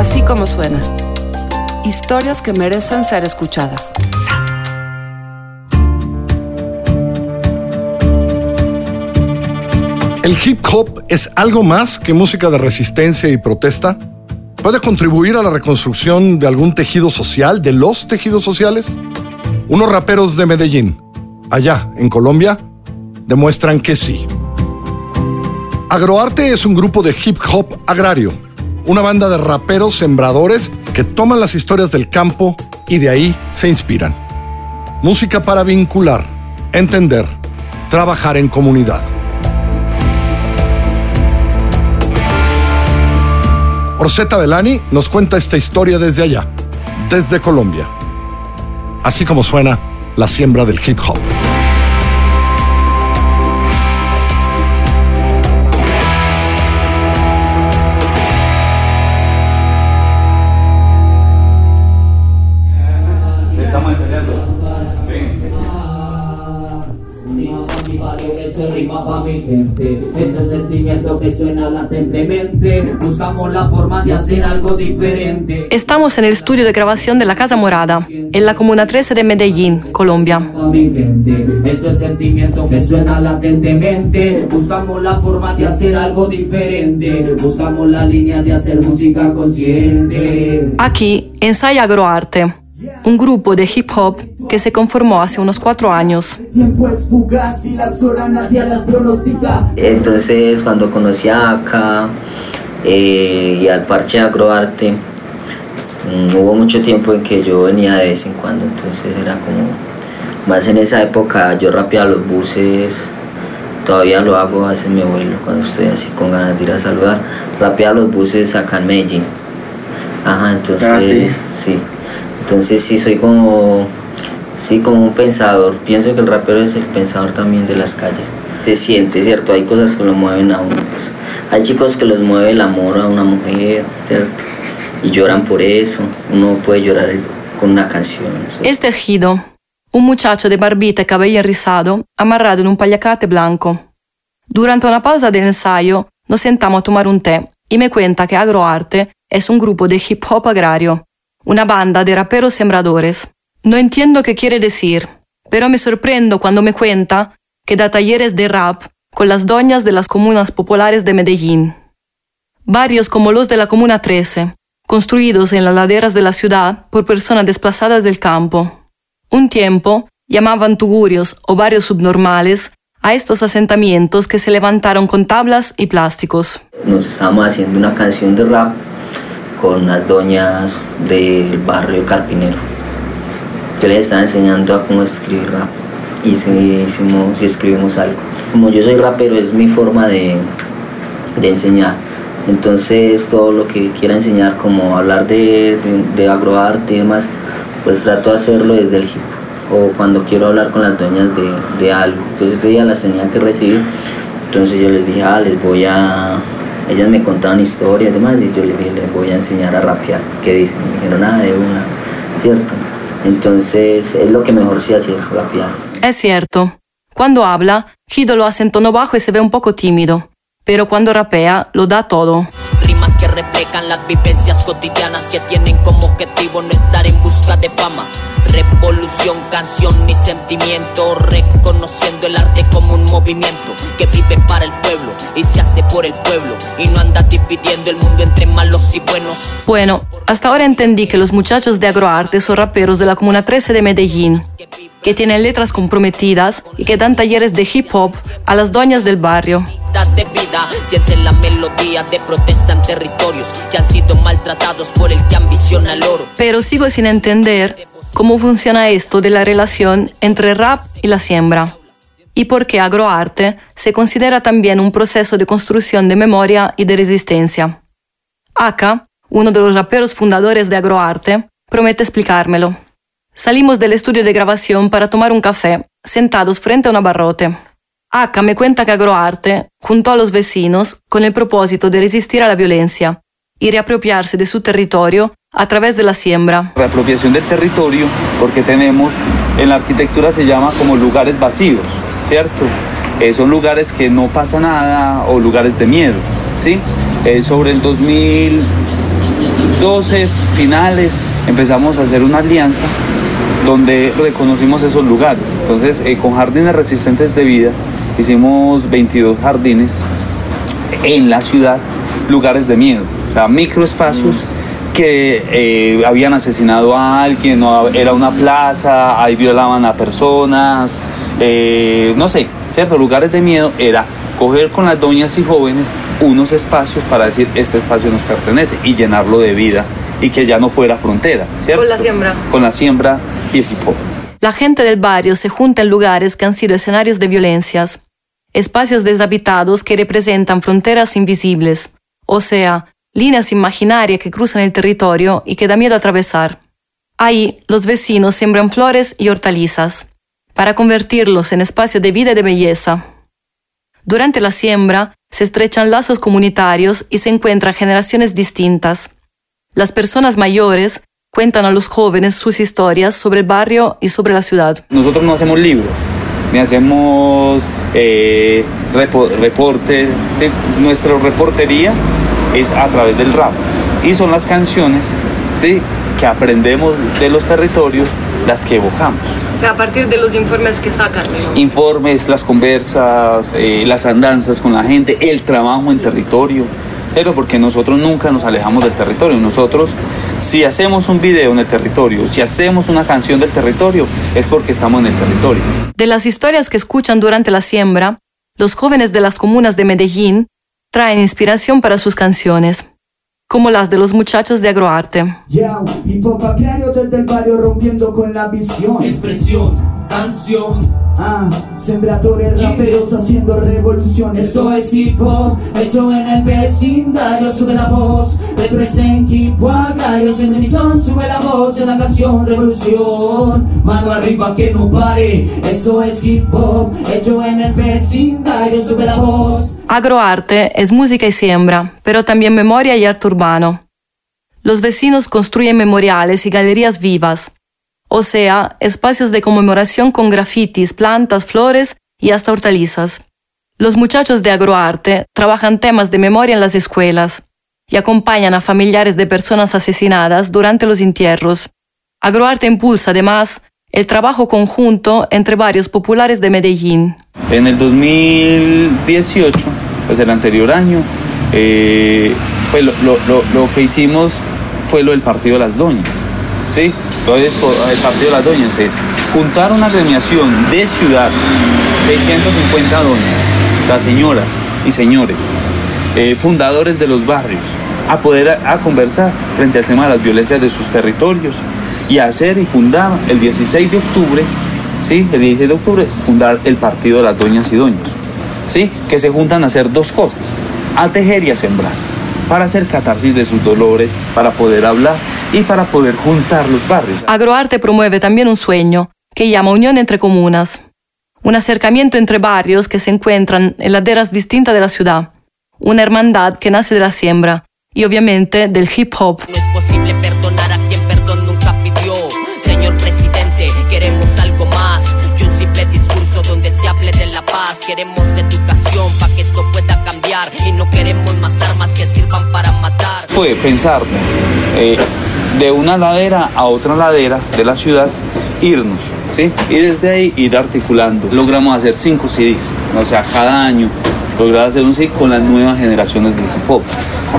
Así como suena. Historias que merecen ser escuchadas. ¿El hip hop es algo más que música de resistencia y protesta? ¿Puede contribuir a la reconstrucción de algún tejido social, de los tejidos sociales? Unos raperos de Medellín, allá en Colombia, demuestran que sí. Agroarte es un grupo de hip hop agrario, una banda de raperos sembradores que toman las historias del campo y de ahí se inspiran. Música para vincular, entender, trabajar en comunidad. Orseta Belani nos cuenta esta historia desde allá, desde Colombia. Así como suena la siembra del hip hop. Este sentimiento que suena latentemente. Buscamos la forma de hacer algo diferente. Estamos en el estudio de grabación de la Casa Morada, en la Comuna 13 de Medellín, Colombia. Sentimiento que suena latentemente. Buscamos la forma de hacer algo diferente. Buscamos la línea de hacer música consciente. Aquí ensaya Agroarte, un grupo de hip hop que se conformó hace unos cuatro años. Entonces cuando conocí a Aka eh, y al parche Agroarte, mm, hubo mucho tiempo en que yo venía de vez en cuando, entonces era como, más en esa época yo rapeaba los buses, todavía lo hago, a veces me vuelo cuando estoy así con ganas de ir a saludar, rapeaba los buses acá en Medellín. Ajá, entonces, ah, sí. Entonces sí soy como Sí, como un pensador. Pienso que el rapero es el pensador también de las calles. Se siente, ¿cierto? Hay cosas que lo mueven a uno. Pues. Hay chicos que los mueve el amor a una mujer, ¿cierto? Y lloran por eso. Uno puede llorar con una canción. Es tejido. Un muchacho de barbita y cabello rizado, amarrado en un paliacate blanco. Durante una pausa del ensayo, nos sentamos a tomar un té y me cuenta que Agroarte es un grupo de hip hop agrario, una banda de raperos sembradores. No entiendo qué quiere decir, pero me sorprendo cuando me cuenta que da talleres de rap con las doñas de las comunas populares de Medellín. Barrios como los de la Comuna 13, construidos en las laderas de la ciudad por personas desplazadas del campo. Un tiempo llamaban tugurios o barrios subnormales a estos asentamientos que se levantaron con tablas y plásticos. Nos estábamos haciendo una canción de rap con las doñas del barrio Carpinero yo les estaba enseñando a cómo escribir rap y si, hicimos, si escribimos algo. Como yo soy rapero, es mi forma de, de enseñar. Entonces todo lo que quiera enseñar, como hablar de, de, agroarte y demás, pues trato de hacerlo desde el hip o cuando quiero hablar con las dueñas de, de algo. Pues ese día las tenía que recibir, entonces yo les dije, ah, les voy a... Ellas me contaban historias y demás y yo les dije, les voy a enseñar a rapear. ¿Qué dicen? Me dijeron, nada de una, ¿cierto? Entonces es lo que mejor se hace, rapear. Es cierto. Cuando habla, Gido lo hace en tono bajo y se ve un poco tímido. Pero cuando rapea, lo da todo. Reflejan las vivencias cotidianas que tienen como objetivo no estar en busca de fama Revolución, canción y sentimiento, reconociendo el arte como un movimiento que vive para el pueblo y se hace por el pueblo y no anda dividiendo el mundo entre malos y buenos. Bueno, hasta ahora entendí que los muchachos de agroarte son raperos de la Comuna 13 de Medellín, que tienen letras comprometidas y que dan talleres de hip hop a las doñas del barrio. De sienten la melodía de protesta en territorios que han sido maltratados por el que ambiciona el oro. Pero sigo sin entender cómo funciona esto de la relación entre rap y la siembra y por qué agroarte se considera también un proceso de construcción de memoria y de resistencia. Aka, uno de los raperos fundadores de agroarte, promete explicármelo. Salimos del estudio de grabación para tomar un café, sentados frente a un barrote. Aka me cuenta que agroarte juntó a los vecinos con el propósito de resistir a la violencia y reapropiarse de su territorio a través de la siembra. Reapropiación del territorio porque tenemos, en la arquitectura se llama como lugares vacíos, ¿cierto? Eh, son lugares que no pasa nada o lugares de miedo, ¿sí? Eh, sobre el 2000, 2012, finales, empezamos a hacer una alianza donde reconocimos esos lugares. Entonces, eh, con Jardines Resistentes de Vida, hicimos 22 jardines en la ciudad, lugares de miedo, o sea, microespacios que eh, habían asesinado a alguien, o era una plaza, ahí violaban a personas, eh, no sé, ¿cierto? Lugares de miedo era coger con las doñas y jóvenes unos espacios para decir este espacio nos pertenece y llenarlo de vida y que ya no fuera frontera, ¿cierto? Con la siembra. Con la siembra y el hip hop. La gente del barrio se junta en lugares que han sido escenarios de violencias, espacios deshabitados que representan fronteras invisibles, o sea, líneas imaginarias que cruzan el territorio y que da miedo atravesar. Ahí los vecinos siembran flores y hortalizas, para convertirlos en espacios de vida y de belleza. Durante la siembra se estrechan lazos comunitarios y se encuentran generaciones distintas. Las personas mayores cuentan a los jóvenes sus historias sobre el barrio y sobre la ciudad. Nosotros no hacemos libros, ni hacemos eh, reportes. Nuestra reportería es a través del rap. Y son las canciones ¿sí? que aprendemos de los territorios las que evocamos. O sea, a partir de los informes que sacan. Informes, las conversas, eh, las andanzas con la gente, el trabajo en territorio. Pero porque nosotros nunca nos alejamos del territorio. Nosotros, si hacemos un video en el territorio, si hacemos una canción del territorio, es porque estamos en el territorio. De las historias que escuchan durante la siembra, los jóvenes de las comunas de Medellín traen inspiración para sus canciones como las de los muchachos de agroarte. Hop desde el barrio rompiendo con la visión. Expresión, canción. Ah, sembradores raperos haciendo revoluciones. Eso es hip hop, hecho en el vecindario. Sube la voz, representa equipo agrario. En emisión, sube la voz en la canción revolución. Mano arriba que no pare. Eso es hip hop, hecho en el vecindario. Sube la voz. Agroarte es música y siembra, pero también memoria y arte urbano. Los vecinos construyen memoriales y galerías vivas, o sea, espacios de conmemoración con grafitis, plantas, flores y hasta hortalizas. Los muchachos de Agroarte trabajan temas de memoria en las escuelas y acompañan a familiares de personas asesinadas durante los entierros. Agroarte impulsa además el trabajo conjunto entre varios populares de Medellín. En el 2018, pues el anterior año, eh, pues lo, que hicimos fue lo del Partido de las Doñas. ¿sí? Entonces, el Partido de las Doñas es juntar una agremiación de ciudad, 650 doñas, las señoras y señores, eh, fundadores de los barrios, a poder a conversar frente al tema de las violencias de sus territorios, y hacer y fundar el 16 de octubre, ¿sí? El 16 de octubre fundar el Partido de las Doñas y Doños, ¿sí? Que se juntan a hacer dos cosas, a tejer y a sembrar, para hacer catarsis de sus dolores, para poder hablar y para poder juntar los barrios. Agroarte promueve también un sueño que llama Unión entre Comunas, un acercamiento entre barrios que se encuentran en laderas distintas de la ciudad, una hermandad que nace de la siembra y obviamente del hip hop. No es posible perdonar a quien perdón nunca pidió. Señor presidente, queremos algo más que un simple discurso donde se hable de la paz. Queremos educación para que esto pueda cambiar y no queremos más armas que sirvan para matar. Fue pensarnos eh, de una ladera a otra ladera de la ciudad, irnos, ¿sí? Y desde ahí ir articulando. Logramos hacer cinco CDs, o sea, cada año lograr hacer un CD con las nuevas generaciones del hip hop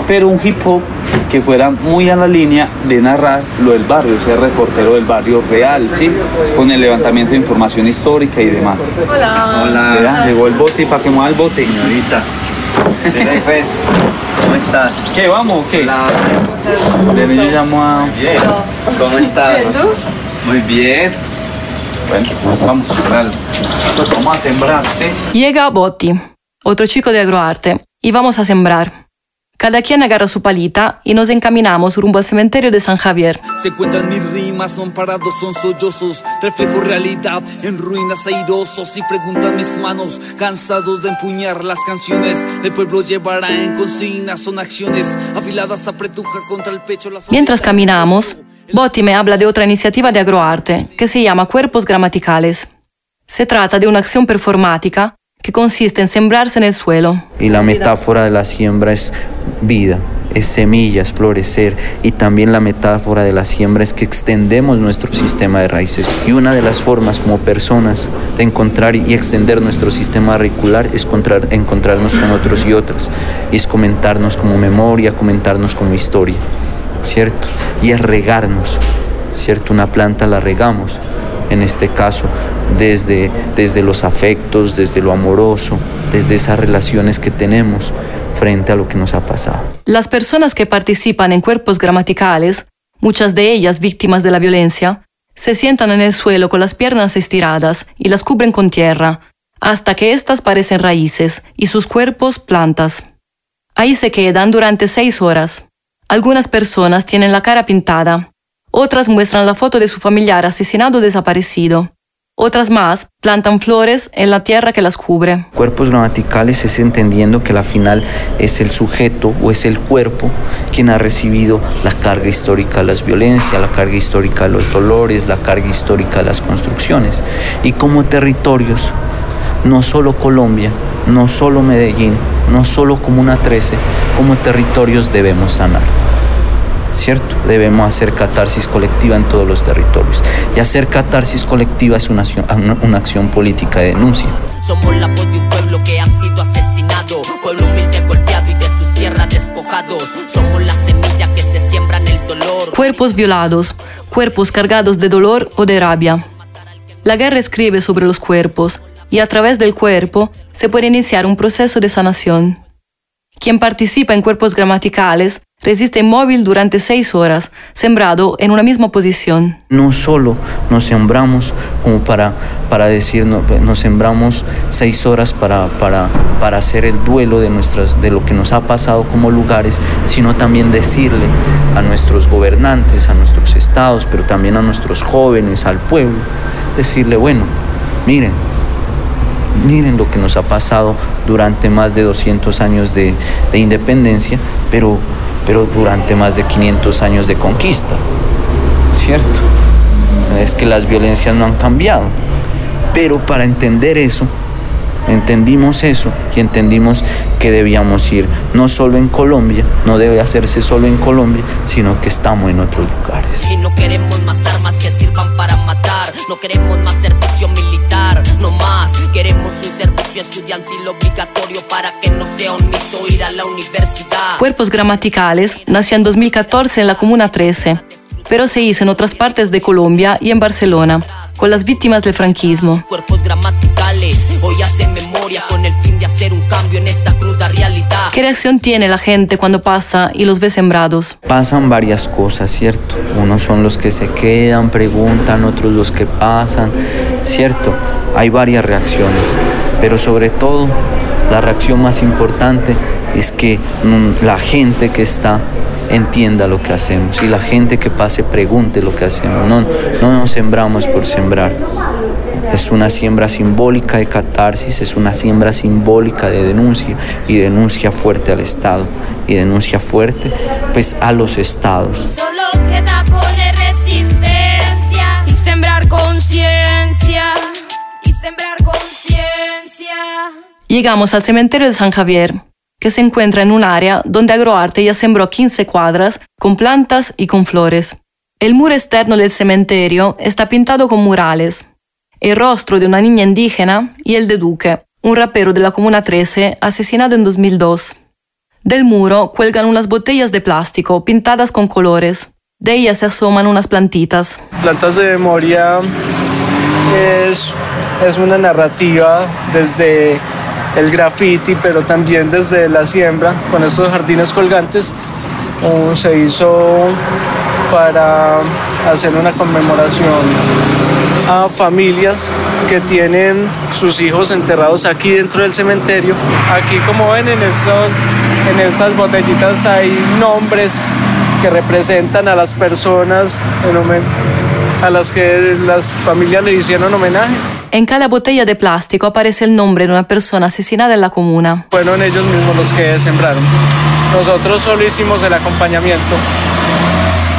pero un hip hop que fuera muy a la línea de narrar lo del barrio, ser reportero del barrio real, ¿sí? Con el levantamiento de información histórica y demás. Hola. Hola. Llegó el bote para que mueva el bote. Señorita. ¿cómo estás? ¿Qué, vamos o qué? Hola. Bien, yo llamo a... Bien. ¿Cómo estás? Muy bien. Bueno, vamos, vamos a sembrar, ¿sí? Llega Botti, otro chico de agroarte, y vamos a sembrar. Cada quien agarra su palita y nos encaminamos rumbo al cementerio de San Javier. Se encuentran mis rimas, son parados, son sollozos. Reflejo realidad en ruinas airosos. Y preguntan mis manos, cansados de empuñar las canciones. El pueblo llevará en consigna, son acciones afiladas a pretuja contra el pecho. Mientras caminamos, Botti me habla de otra iniciativa de agroarte que se llama Cuerpos Gramaticales. Se trata de una acción performática que consiste en sembrarse en el suelo. Y la metáfora de la siembra es vida. Es semillas, florecer y también la metáfora de la siembra es que extendemos nuestro sistema de raíces y una de las formas como personas de encontrar y extender nuestro sistema auricular es encontrarnos con otros y otras y es comentarnos como memoria, comentarnos como historia, ¿cierto? Y es regarnos, ¿cierto? Una planta la regamos en este caso desde, desde los afectos, desde lo amoroso, desde esas relaciones que tenemos frente a lo que nos ha pasado. Las personas que participan en cuerpos gramaticales, muchas de ellas víctimas de la violencia, se sientan en el suelo con las piernas estiradas y las cubren con tierra, hasta que éstas parecen raíces y sus cuerpos plantas. Ahí se quedan durante seis horas. Algunas personas tienen la cara pintada, otras muestran la foto de su familiar asesinado o desaparecido. Otras más plantan flores en la tierra que las cubre. Cuerpos gramaticales es entendiendo que la final es el sujeto o es el cuerpo quien ha recibido la carga histórica de las violencias, la carga histórica de los dolores, la carga histórica de las construcciones. Y como territorios, no solo Colombia, no solo Medellín, no solo Comuna 13, como territorios debemos sanar. ¿Cierto? Debemos hacer catarsis colectiva en todos los territorios. Y hacer catarsis colectiva es una acción, una acción política de denuncia. Somos la voz de un pueblo que ha sido asesinado, pueblo humilde golpeado y de sus tierras despojados. Somos la semilla que se siembra en el dolor. Cuerpos violados, cuerpos cargados de dolor o de rabia. La guerra escribe sobre los cuerpos y a través del cuerpo se puede iniciar un proceso de sanación. Quien participa en cuerpos gramaticales resiste inmóvil durante seis horas, sembrado en una misma posición. No solo nos sembramos como para, para decir, nos sembramos seis horas para, para, para hacer el duelo de, nuestras, de lo que nos ha pasado como lugares, sino también decirle a nuestros gobernantes, a nuestros estados, pero también a nuestros jóvenes, al pueblo, decirle, bueno, miren, miren lo que nos ha pasado durante más de 200 años de, de independencia, pero pero durante más de 500 años de conquista, ¿cierto? Es que las violencias no han cambiado. Pero para entender eso, entendimos eso y entendimos que debíamos ir no solo en Colombia, no debe hacerse solo en Colombia, sino que estamos en otros lugares. Y no queremos más armas que sirvan para matar, no queremos más servicio militar, no más, queremos un servicio estudiantil obligatorio para que no sea un ir a la universidad. Cuerpos Gramaticales nació en 2014 en la Comuna 13, pero se hizo en otras partes de Colombia y en Barcelona con las víctimas del franquismo. Cuerpos gramaticales, hoy hacen memoria con el fin de hacer un cambio en esta cruda realidad. ¿Qué reacción tiene la gente cuando pasa y los ve sembrados? Pasan varias cosas, ¿cierto? Unos son los que se quedan, preguntan, otros los que pasan, ¿cierto? Hay varias reacciones, pero sobre todo la reacción más importante es que mm, la gente que está entienda lo que hacemos y la gente que pase pregunte lo que hacemos. No, no nos sembramos por sembrar. Es una siembra simbólica de catarsis, es una siembra simbólica de denuncia y denuncia fuerte al Estado y denuncia fuerte pues a los estados. Solo queda poner resistencia y sembrar conciencia y sembrar conciencia. Llegamos al cementerio de San Javier que se encuentra en un área donde Agroarte ya sembró 15 cuadras con plantas y con flores. El muro externo del cementerio está pintado con murales. El rostro de una niña indígena y el de Duque, un rapero de la Comuna 13 asesinado en 2002. Del muro cuelgan unas botellas de plástico pintadas con colores. De ellas se asoman unas plantitas. Plantas de memoria es, es una narrativa desde el graffiti, pero también desde la siembra con estos jardines colgantes se hizo para hacer una conmemoración a familias que tienen sus hijos enterrados aquí dentro del cementerio. Aquí como ven en, estos, en estas botellitas hay nombres que representan a las personas a las que las familias le hicieron homenaje. En cada botella de plástico aparece el nombre de una persona asesinada en la comuna. Fueron ellos mismos los que sembraron. Nosotros solo hicimos el acompañamiento.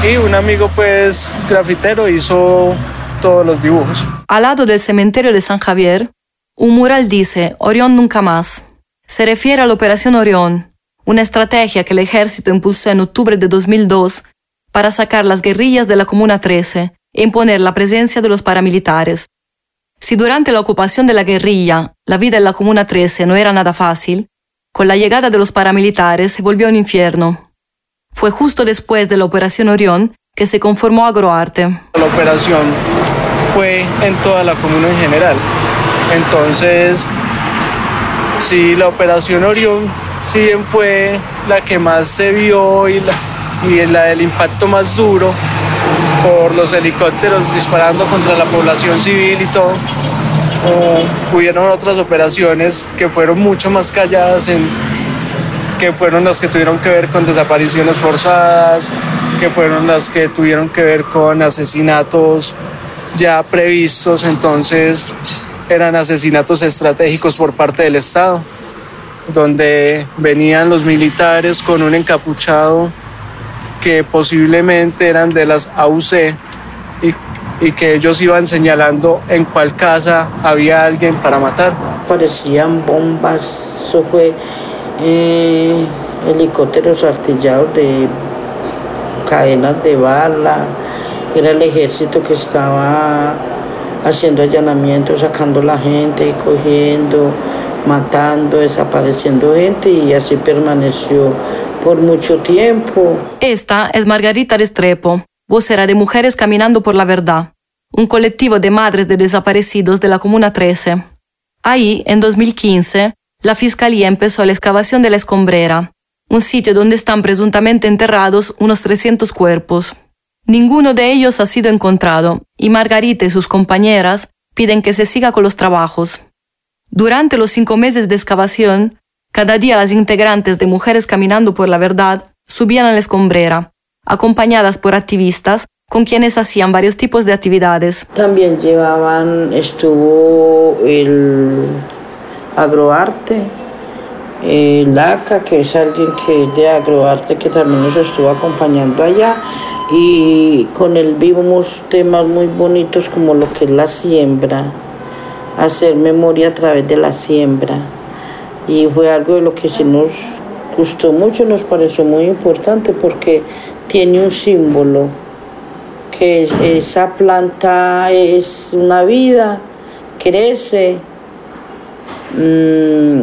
Y un amigo, pues, grafitero, hizo todos los dibujos. Al lado del cementerio de San Javier, un mural dice Orión nunca más. Se refiere a la Operación Orión, una estrategia que el ejército impulsó en octubre de 2002 para sacar las guerrillas de la Comuna 13 e imponer la presencia de los paramilitares. Si durante la ocupación de la guerrilla la vida en la Comuna 13 no era nada fácil, con la llegada de los paramilitares se volvió un infierno. Fue justo después de la Operación Orión que se conformó Agroarte. La operación fue en toda la comuna en general. Entonces, sí, la Operación Orión, si bien fue la que más se vio y la, y la del impacto más duro por los helicópteros disparando contra la población civil y todo, hubieron otras operaciones que fueron mucho más calladas, en, que fueron las que tuvieron que ver con desapariciones forzadas, que fueron las que tuvieron que ver con asesinatos ya previstos, entonces eran asesinatos estratégicos por parte del Estado, donde venían los militares con un encapuchado que posiblemente eran de las AUC y, y que ellos iban señalando en cuál casa había alguien para matar. Parecían bombas, eso fue eh, helicópteros artillados de cadenas de bala, era el ejército que estaba haciendo allanamientos, sacando la gente, cogiendo, matando, desapareciendo gente y así permaneció por mucho tiempo. Esta es Margarita Restrepo, vocera de Mujeres Caminando por la Verdad, un colectivo de madres de desaparecidos de la Comuna 13. Ahí, en 2015, la Fiscalía empezó la excavación de la escombrera, un sitio donde están presuntamente enterrados unos 300 cuerpos. Ninguno de ellos ha sido encontrado y Margarita y sus compañeras piden que se siga con los trabajos. Durante los cinco meses de excavación, cada día las integrantes de Mujeres Caminando por la Verdad subían a la escombrera, acompañadas por activistas con quienes hacían varios tipos de actividades. También llevaban, estuvo el agroarte, el ACA, que es alguien que es de agroarte, que también nos estuvo acompañando allá, y con él vimos temas muy bonitos como lo que es la siembra, hacer memoria a través de la siembra y fue algo de lo que sí nos gustó mucho, nos pareció muy importante porque tiene un símbolo, que esa planta es una vida, crece, mm,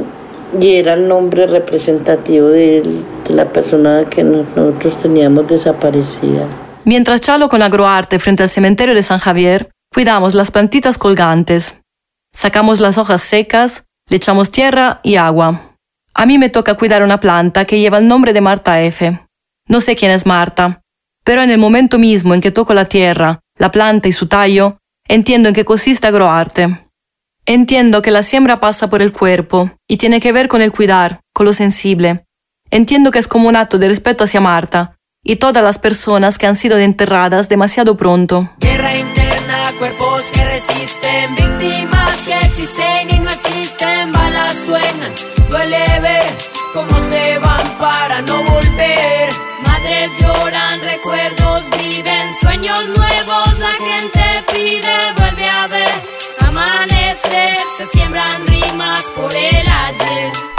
y era el nombre representativo de, de la persona que nosotros teníamos desaparecida. Mientras chalo con agroarte frente al cementerio de San Javier, cuidamos las plantitas colgantes. Sacamos las hojas secas, le echamos tierra y agua. A mí me toca cuidar una planta que lleva el nombre de Marta F. No sé quién es Marta, pero en el momento mismo en que toco la tierra, la planta y su tallo, entiendo en qué consiste agroarte. Entiendo que la siembra pasa por el cuerpo y tiene que ver con el cuidar, con lo sensible. Entiendo que es como un acto de respeto hacia Marta y todas las personas que han sido enterradas demasiado pronto. Guerra interna, cuerpos que resisten, víctimas que existen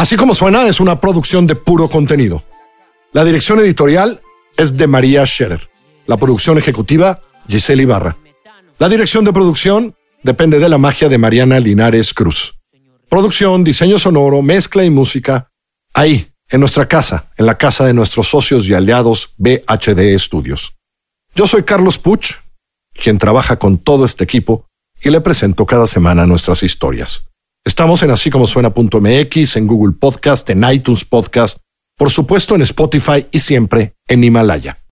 Así como suena, es una producción de puro contenido. La dirección editorial es de María Scherer. La producción ejecutiva, Giselle Ibarra. La dirección de producción depende de la magia de Mariana Linares Cruz. Producción, diseño sonoro, mezcla y música, ahí, en nuestra casa, en la casa de nuestros socios y aliados BHD Studios. Yo soy Carlos Puch, quien trabaja con todo este equipo y le presento cada semana nuestras historias. Estamos en así como suena.mx, en Google Podcast, en iTunes Podcast, por supuesto en Spotify y siempre en Himalaya.